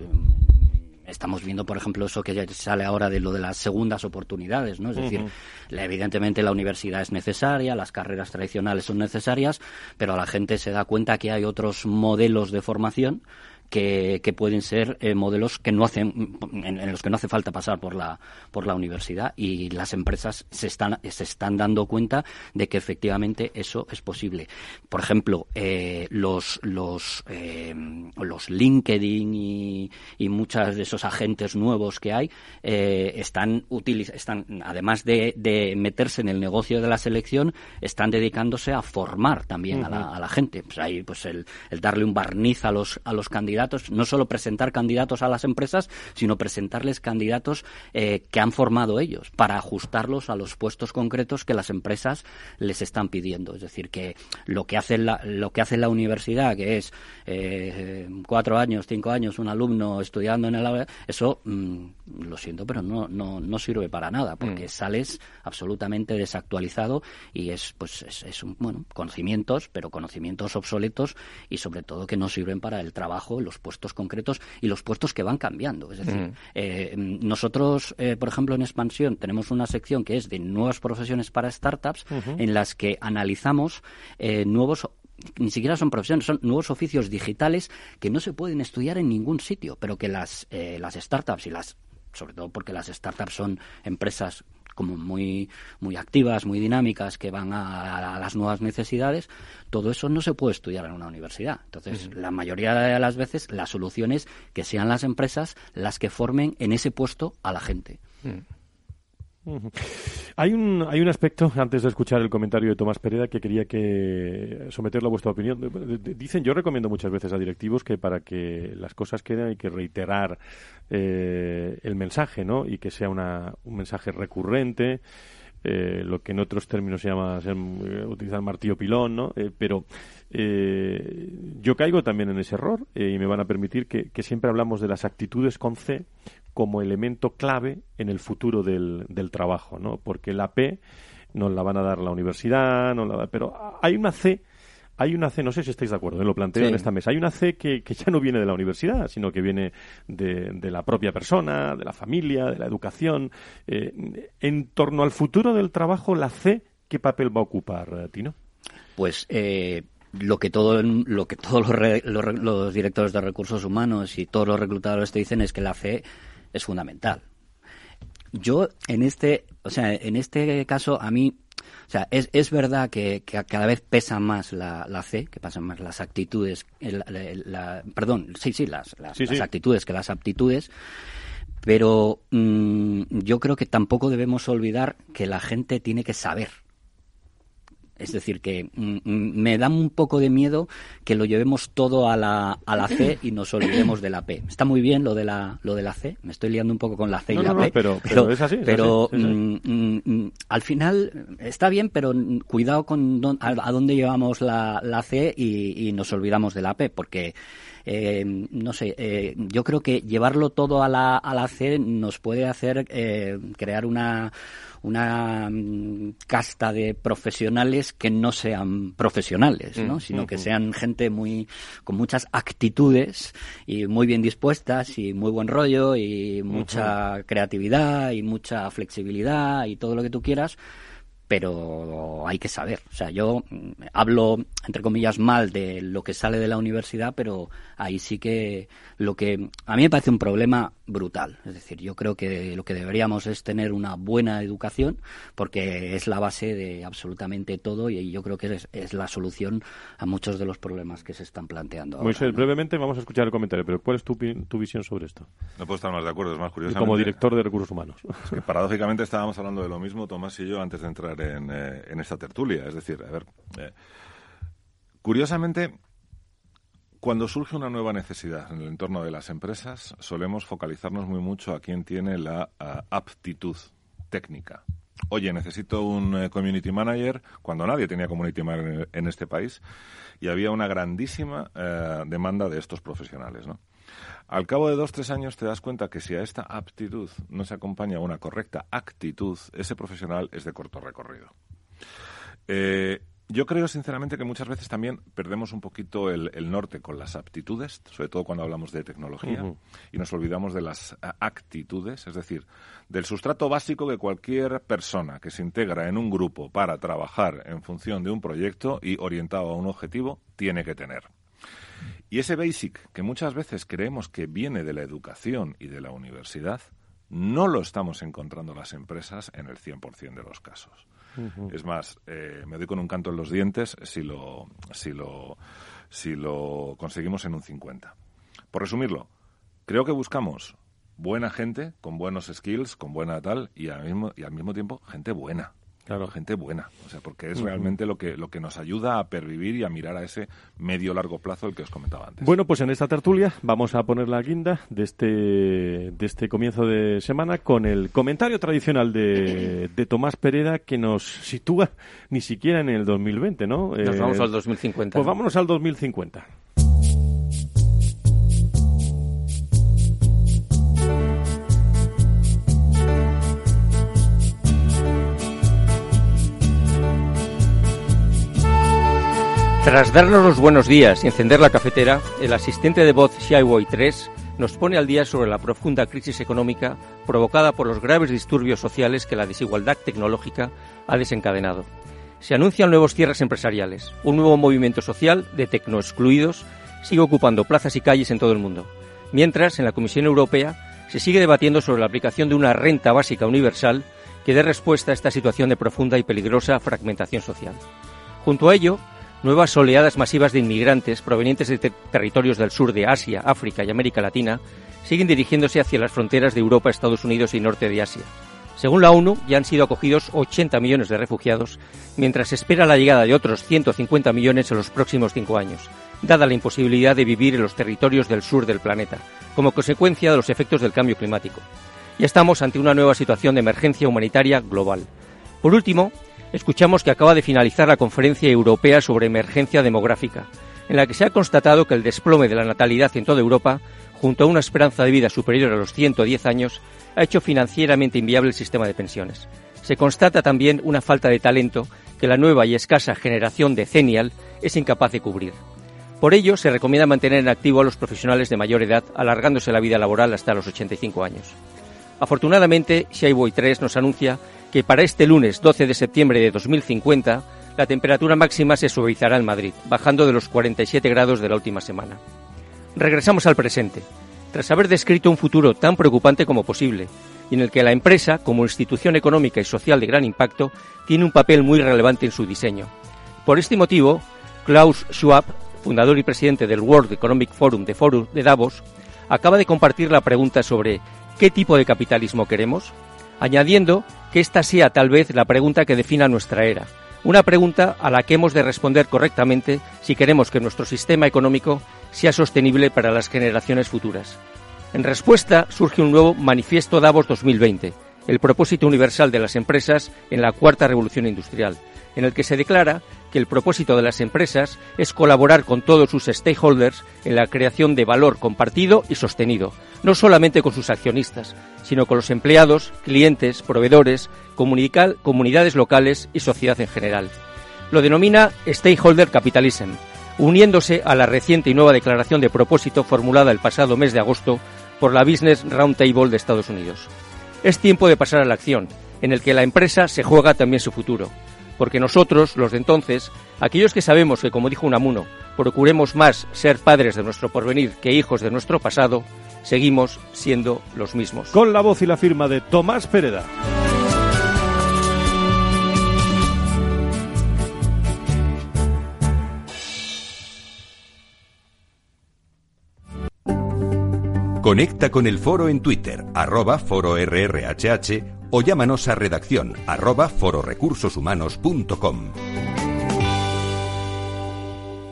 estamos viendo, por ejemplo, eso que ya sale ahora de lo de las segundas oportunidades, ¿no? Es decir, evidentemente la universidad es necesaria, las carreras tradicionales son necesarias, pero la gente se da cuenta que hay otros modelos de formación que, que pueden ser eh, modelos que no hacen, en, los que no hace falta pasar por la, por la universidad y las empresas se están, se están dando cuenta de que efectivamente eso es posible. Por ejemplo, eh, los, los, eh, los LinkedIn y, y muchos de esos agentes nuevos que hay están, están, además de, de, meterse en el negocio de la selección, están dedicándose a formar también a, la, a la gente. Pues ahí, pues el, el darle un barniz a los, a los candidatos no solo presentar candidatos a las empresas, sino presentarles candidatos eh, que han formado ellos para ajustarlos a los puestos concretos que las empresas les están pidiendo. Es decir, que lo que hace la, lo que hace la universidad, que es eh, cuatro años, cinco años, un alumno estudiando en el eso mm, lo siento, pero no, no, no sirve para nada, porque mm. sales absolutamente desactualizado y es pues es, un, bueno, conocimientos, pero conocimientos obsoletos y sobre todo que no sirven para el trabajo, los puestos concretos y los puestos que van cambiando. Es decir, eh, nosotros, eh, por ejemplo, en Expansión tenemos una sección que es de nuevas profesiones para startups en las que analizamos eh, nuevos ni siquiera son profesiones, son nuevos oficios digitales que no se pueden estudiar en ningún sitio, pero que las, las startups y las, sobre todo porque las startups son empresas como muy, muy activas, muy dinámicas, que van a, las nuevas necesidades, todo eso no se puede estudiar en una universidad. Entonces, la mayoría de las veces la solución es que sean las empresas las que formen en ese puesto a la gente. Hay un, hay un aspecto, antes de escuchar el comentario de Tomás Pereda, que quería que someterlo a vuestra opinión. Dicen, yo recomiendo muchas veces a directivos que para que las cosas queden hay que reiterar eh, el mensaje, ¿no? Y que sea una, un mensaje recurrente. Eh, lo que en otros términos se llama eh, utilizar martillo pilón, ¿no? pero yo caigo también en ese error y me van a permitir que, que, siempre hablamos de las actitudes con C como elemento clave en el futuro del, del trabajo, ¿no? Porque la P nos la van a dar la universidad, no la, pero hay una C hay una C, no sé si estáis de acuerdo, ¿eh? lo planteo en esta mesa, hay una C que, que, ya no viene de la universidad, sino que viene de, de la propia persona, de la familia, de la educación. Eh, en torno al futuro del trabajo, la C, ¿qué papel va a ocupar, eh, Tino? Pues eh, lo que todo lo que todos los, re, los, los, directores de recursos humanos y todos los reclutadores te dicen es que la C es fundamental. Yo en este, o sea, en este caso a mí o sea, es, es verdad que, que, cada vez pesa más la, la C, que pasan más las actitudes, el, la, perdón, sí, sí, las, las, sí, las sí. actitudes que las aptitudes, pero mmm, yo creo que tampoco debemos olvidar que la gente tiene que saber. Es decir, que mm, me da un poco de miedo que lo llevemos todo a la, a la C y nos olvidemos de la P. Está muy bien lo de la, lo de la C, me estoy liando un poco con la C no, y la no, P. No, pero, pero, pero, es así. Es pero así, es así. Mm, mm, al final está bien, pero cuidado con don, a, a, dónde llevamos la, la C y, y, nos olvidamos de la P, porque eh, no sé, eh, yo creo que llevarlo todo a la, a la C nos puede hacer eh, crear una una mm, casta de profesionales que no sean profesionales, ¿no? Mm, sino mm, que sean gente muy con muchas actitudes y muy bien dispuestas y muy buen rollo y mucha uh -huh. creatividad y mucha flexibilidad y todo lo que tú quieras pero hay que saber. O sea, yo hablo, entre comillas, mal de lo que sale de la universidad, pero ahí sí que lo que a mí me parece un problema brutal. Es decir, yo creo que lo que deberíamos es tener una buena educación, porque es la base de absolutamente todo y yo creo que es, es la solución a muchos de los problemas que se están planteando. Ahora, Moisés, ¿no? brevemente vamos a escuchar el comentario, pero ¿cuál es tu, tu visión sobre esto? No puedo estar más de acuerdo, es más curioso. Como director de recursos humanos. Es que paradójicamente estábamos hablando de lo mismo, Tomás y yo, antes de entrar en, eh, en esta tertulia. Es decir, a ver, eh, curiosamente, cuando surge una nueva necesidad en el entorno de las empresas, solemos focalizarnos muy mucho a quien tiene la uh, aptitud técnica. Oye, necesito un community manager, cuando nadie tenía community manager en, en este país, y había una grandísima demanda de estos profesionales, ¿no? Al cabo de dos, tres años te das cuenta que si a esta aptitud no se acompaña una correcta actitud, ese profesional es de corto recorrido. Eh, yo creo sinceramente que muchas veces también perdemos un poquito el, el, norte con las aptitudes, sobre todo cuando hablamos de tecnología, uh -huh. y nos olvidamos de las actitudes, es decir, del sustrato básico que cualquier persona que se integra en un grupo para trabajar en función de un proyecto y orientado a un objetivo tiene que tener. Y ese basic que muchas veces creemos que viene de la educación y de la universidad, no lo estamos encontrando las empresas en el 100% de los casos. Uh -huh. Es más, eh, me doy con un canto en los dientes si lo, si, lo, si lo conseguimos en un 50. Por resumirlo, creo que buscamos buena gente, con buenos skills, con buena tal, y al mismo, y al mismo tiempo gente buena. Claro, gente buena, o sea, porque es uh -huh. realmente lo que, lo que nos ayuda a pervivir y a mirar a ese medio largo plazo el que os comentaba antes. Bueno, pues en esta tertulia vamos a poner la guinda de este, de este comienzo de semana con el comentario tradicional de, de Tomás Pereda que nos sitúa ni siquiera en el 2020, ¿no? Nos eh, vamos al 2050. Pues vámonos al 2050. Tras darnos los buenos días y encender la cafetera, el asistente de voz Xiaowei 3 nos pone al día sobre la profunda crisis económica provocada por los graves disturbios sociales que la desigualdad tecnológica ha desencadenado. Se anuncian nuevos cierres empresariales. Un nuevo movimiento social de tecnoexcluidos sigue ocupando plazas y calles en todo el mundo. Mientras, en la Comisión Europea se sigue debatiendo sobre la aplicación de una renta básica universal que dé respuesta a esta situación de profunda y peligrosa fragmentación social. Junto a ello, nuevas oleadas masivas de inmigrantes provenientes de ter territorios del sur de Asia, África y América Latina siguen dirigiéndose hacia las fronteras de Europa, Estados Unidos y norte de Asia. Según la ONU, ya han sido acogidos 80 millones de refugiados, mientras se espera la llegada de otros 150 millones en los próximos cinco años, dada la imposibilidad de vivir en los territorios del sur del planeta, como consecuencia de los efectos del cambio climático. Ya estamos ante una nueva situación de emergencia humanitaria global. Por último, escuchamos que acaba de finalizar la Conferencia Europea sobre Emergencia Demográfica, en la que se ha constatado que el desplome de la natalidad en toda Europa, junto a una esperanza de vida superior a los 110 años, ha hecho financieramente inviable el sistema de pensiones. Se constata también una falta de talento que la nueva y escasa generación de Cenial es incapaz de cubrir. Por ello, se recomienda mantener en activo a los profesionales de mayor edad, alargándose la vida laboral hasta los 85 años. Afortunadamente, Xiaoboy 3 nos anuncia que para este lunes 12 de septiembre de 2050 la temperatura máxima se suavizará en Madrid, bajando de los 47 grados de la última semana. Regresamos al presente. Tras haber descrito un futuro tan preocupante como posible, y en el que la empresa, como institución económica y social de gran impacto, tiene un papel muy relevante en su diseño. Por este motivo, Klaus Schwab, fundador y presidente del World Economic Forum de, Forum de Davos, acaba de compartir la pregunta sobre ¿qué tipo de capitalismo queremos? añadiendo que esta sea tal vez la pregunta que defina nuestra era, una pregunta a la que hemos de responder correctamente si queremos que nuestro sistema económico sea sostenible para las generaciones futuras. En respuesta surge un nuevo Manifiesto Davos 2020, el propósito universal de las empresas en la cuarta revolución industrial, en el que se declara que el propósito de las empresas es colaborar con todos sus stakeholders en la creación de valor compartido y sostenido, no solamente con sus accionistas, sino con los empleados, clientes, proveedores, comunidades locales y sociedad en general. Lo denomina Stakeholder Capitalism, uniéndose a la reciente y nueva declaración de propósito formulada el pasado mes de agosto por la Business Roundtable de Estados Unidos. Es tiempo de pasar a la acción, en el que la empresa se juega también su futuro porque nosotros, los de entonces, aquellos que sabemos que, como dijo Unamuno, procuremos más ser padres de nuestro porvenir que hijos de nuestro pasado, seguimos siendo los mismos. Con la voz y la firma de Tomás Pereda. Conecta con el foro en Twitter, arroba foro o llámanos a redacción arroba fororecursoshumanos.com.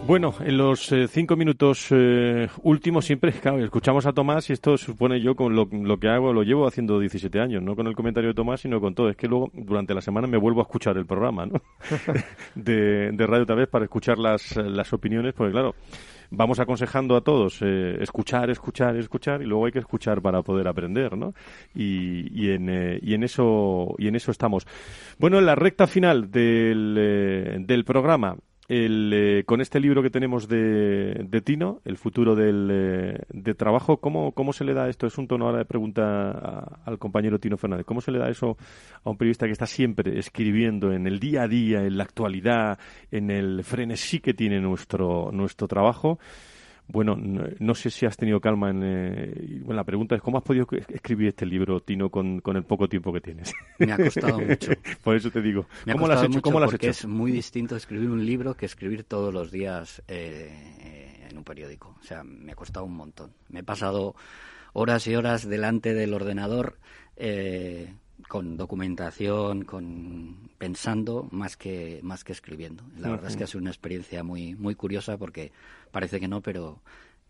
Bueno, en los eh, cinco minutos eh, últimos siempre [laughs] escuchamos a Tomás y esto supone yo con lo, que hago, lo llevo haciendo 17 años, no con el comentario de Tomás, sino con todo. Es que luego durante la semana me vuelvo a escuchar el programa ¿no? [laughs] [laughs] de, de radio otra vez para escuchar las, las opiniones, porque claro, vamos aconsejando a todos eh, escuchar, escuchar, escuchar y luego hay que escuchar para poder aprender, ¿no? Y, y, en, eh, y en eso y en eso estamos. Bueno, en la recta final del, eh, del programa el, eh, con este libro que tenemos de, de Tino, El futuro del eh, de trabajo, ¿cómo, ¿cómo se le da esto? Es un tono ahora de pregunta al compañero Tino Fernández. ¿Cómo se le da eso a un periodista que está siempre escribiendo en el día a día, en la actualidad, en el frenesí que tiene nuestro, nuestro trabajo? Bueno, no, sé si has tenido calma en... Eh, la pregunta es, ¿cómo has podido escribir este libro, Tino, con, con el poco tiempo que tienes? Me ha costado [laughs] mucho. Por eso te digo. Me ¿Cómo lo has hecho? ¿Cómo lo has hecho? es muy distinto escribir un libro que escribir todos los días eh, en un periódico. O sea, me ha costado un montón. Me he pasado horas y horas delante del ordenador eh, con documentación, con pensando más que más que escribiendo. La verdad es que ha sido una experiencia muy muy curiosa porque parece que no, pero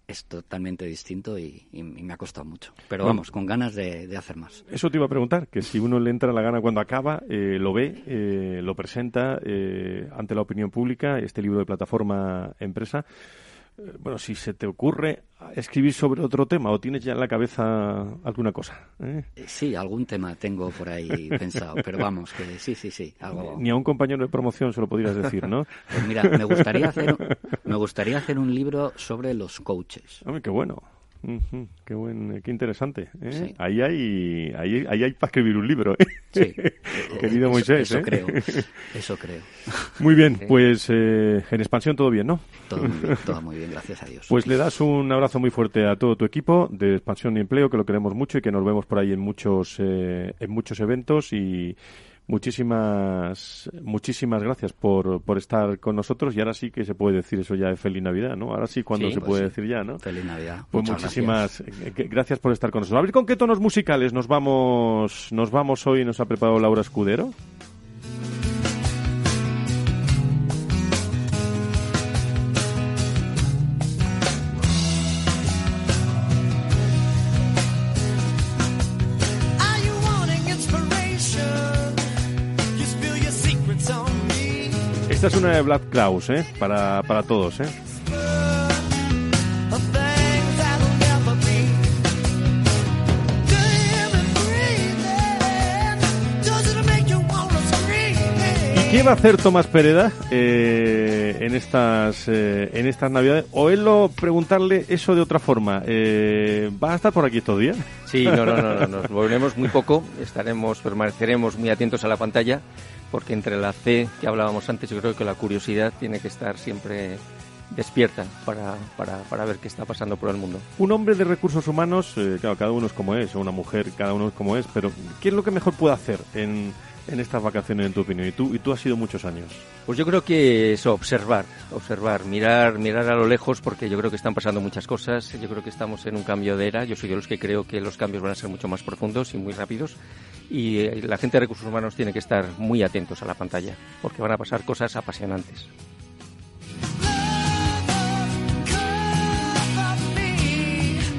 es totalmente distinto y, me ha costado mucho. Pero vamos, con ganas de, hacer más. Eso te iba a preguntar, que si uno le entra la gana cuando acaba, eh, lo ve, eh, lo presenta eh, ante la opinión pública, este libro de plataforma empresa. Bueno, si se te ocurre escribir sobre otro tema o tienes ya en la cabeza alguna cosa. ¿eh? Eh, sí, algún tema tengo por ahí pensado, pero vamos, que sí, sí, sí. Algo... Ni a un compañero de promoción se lo podrías decir, ¿no? Pues mira, me gustaría hacer, me gustaría hacer un libro sobre los coaches. Hombre, qué bueno qué buen, qué interesante. ¿eh? Ahí hay, ahí, ahí hay para escribir un libro. ¿eh? Sí. [laughs] Querido Moisés. Eso ¿eh? creo. [laughs] Eso creo. Muy bien, pues en expansión todo bien, ¿no? Todo muy bien, todo muy bien, gracias a Dios. Pues le das un abrazo muy fuerte a todo tu equipo de expansión y empleo, que lo queremos mucho y que nos vemos por ahí en muchos, en muchos eventos y Muchísimas, muchísimas gracias por, por estar con nosotros y ahora sí que se puede decir eso ya de Feliz Navidad, ¿no? Ahora sí cuando se pues puede decir ya, ¿no? Feliz Navidad. Pues muchísimas gracias. Eh, gracias. por estar con nosotros. A ver con qué tonos musicales nos vamos, nos vamos hoy, nos ha preparado Laura Escudero. una de Black Klaus, ¿eh? Para, para todos, ¿eh? ¿Qué va a hacer Tomás Pereda eh, en estas eh, en estas navidades? O él lo preguntarle eso de otra forma. Eh, ¿Va a estar por aquí estos días? Sí, no, no, no, no, nos volveremos muy poco. Estaremos, permaneceremos muy atentos a la pantalla, porque entre la C que hablábamos antes, yo creo que la curiosidad tiene que estar siempre despierta para, para, para ver qué está pasando por el mundo. Un hombre de recursos humanos, eh, claro, cada uno es como es, o una mujer, cada uno es como es, pero ¿qué es lo que mejor puede hacer en, en estas vacaciones, en tu opinión? Y tú, y tú has sido muchos años. Pues yo creo que eso, observar, observar, mirar, mirar a lo lejos, porque yo creo que están pasando muchas cosas. Yo creo que estamos en un cambio de era. Yo soy de los que creo que los cambios van a ser mucho más profundos y muy rápidos. Y eh, la gente de recursos humanos tiene que estar muy atentos a la pantalla, porque van a pasar cosas apasionantes.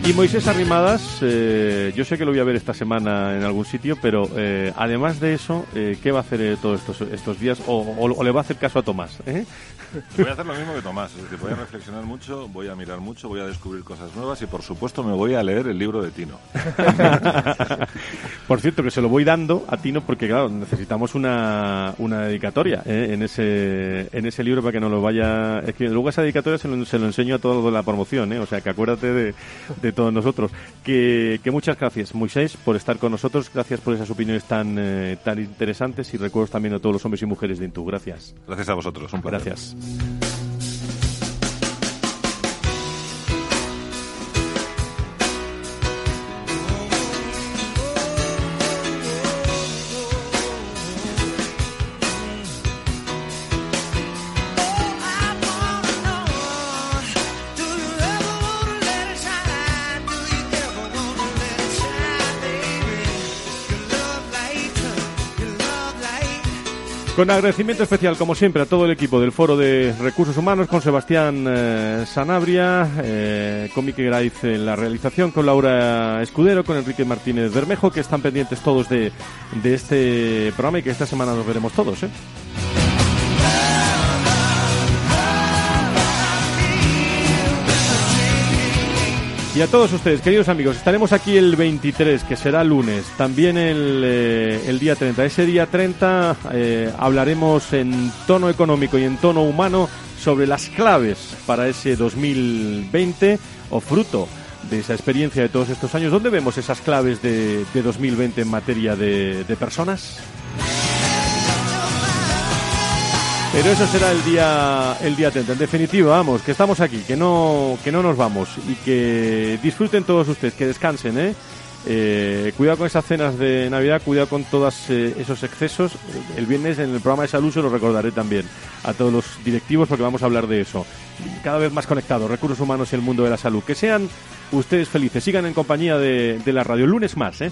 Y Moisés Arrimadas, eh, yo sé que lo voy a ver esta semana en algún sitio, pero eh, además de eso, eh, ¿qué va a hacer eh, todos estos, estos días? O, o- o le va a hacer caso a Tomás? ¿eh? Voy a hacer lo mismo que Tomás, es decir, voy a reflexionar mucho, voy a mirar mucho, voy a descubrir cosas nuevas y por supuesto me voy a leer el libro de Tino. [laughs] Por cierto, que se lo voy dando a Tino porque, claro, necesitamos una, una dedicatoria ¿eh? en, ese, en ese libro para que nos lo vaya escribiendo. Luego esa dedicatoria se lo, se lo enseño a todos de la promoción, ¿eh? o sea que acuérdate de, de todos nosotros. Que, que muchas gracias, Moisés, por estar con nosotros. Gracias por esas opiniones tan, eh, tan interesantes y recuerdos también a todos los hombres y mujeres de Intu. Gracias. Gracias a vosotros, un placer. Gracias. Con agradecimiento especial, como siempre, a todo el equipo del Foro de Recursos Humanos, con Sebastián eh, Sanabria, eh, con Miki Graiz en la realización, con Laura Escudero, con Enrique Martínez Bermejo, que están pendientes todos de, este programa y que esta semana nos veremos todos. ¿eh? Y a todos ustedes, queridos amigos, estaremos aquí el 23, que será lunes, también el, eh, el día 30. Ese día 30 eh, hablaremos en tono económico y en tono humano sobre las claves para ese 2020 o fruto de esa experiencia de todos estos años. ¿Dónde vemos esas claves de, de 2020 en materia de personas? Pero eso será el día el día 30. En definitiva, vamos, que estamos aquí, que no que no nos vamos y que disfruten todos ustedes, que descansen, ¿eh? Eh, cuidado con esas cenas de Navidad, cuidado con todos eh, esos excesos. El viernes en el programa de salud se lo recordaré también a todos los directivos porque vamos a hablar de eso. Cada vez más conectados, recursos humanos y el mundo de la salud. Que sean ustedes felices, sigan en compañía de, de la radio. El lunes más, ¿eh?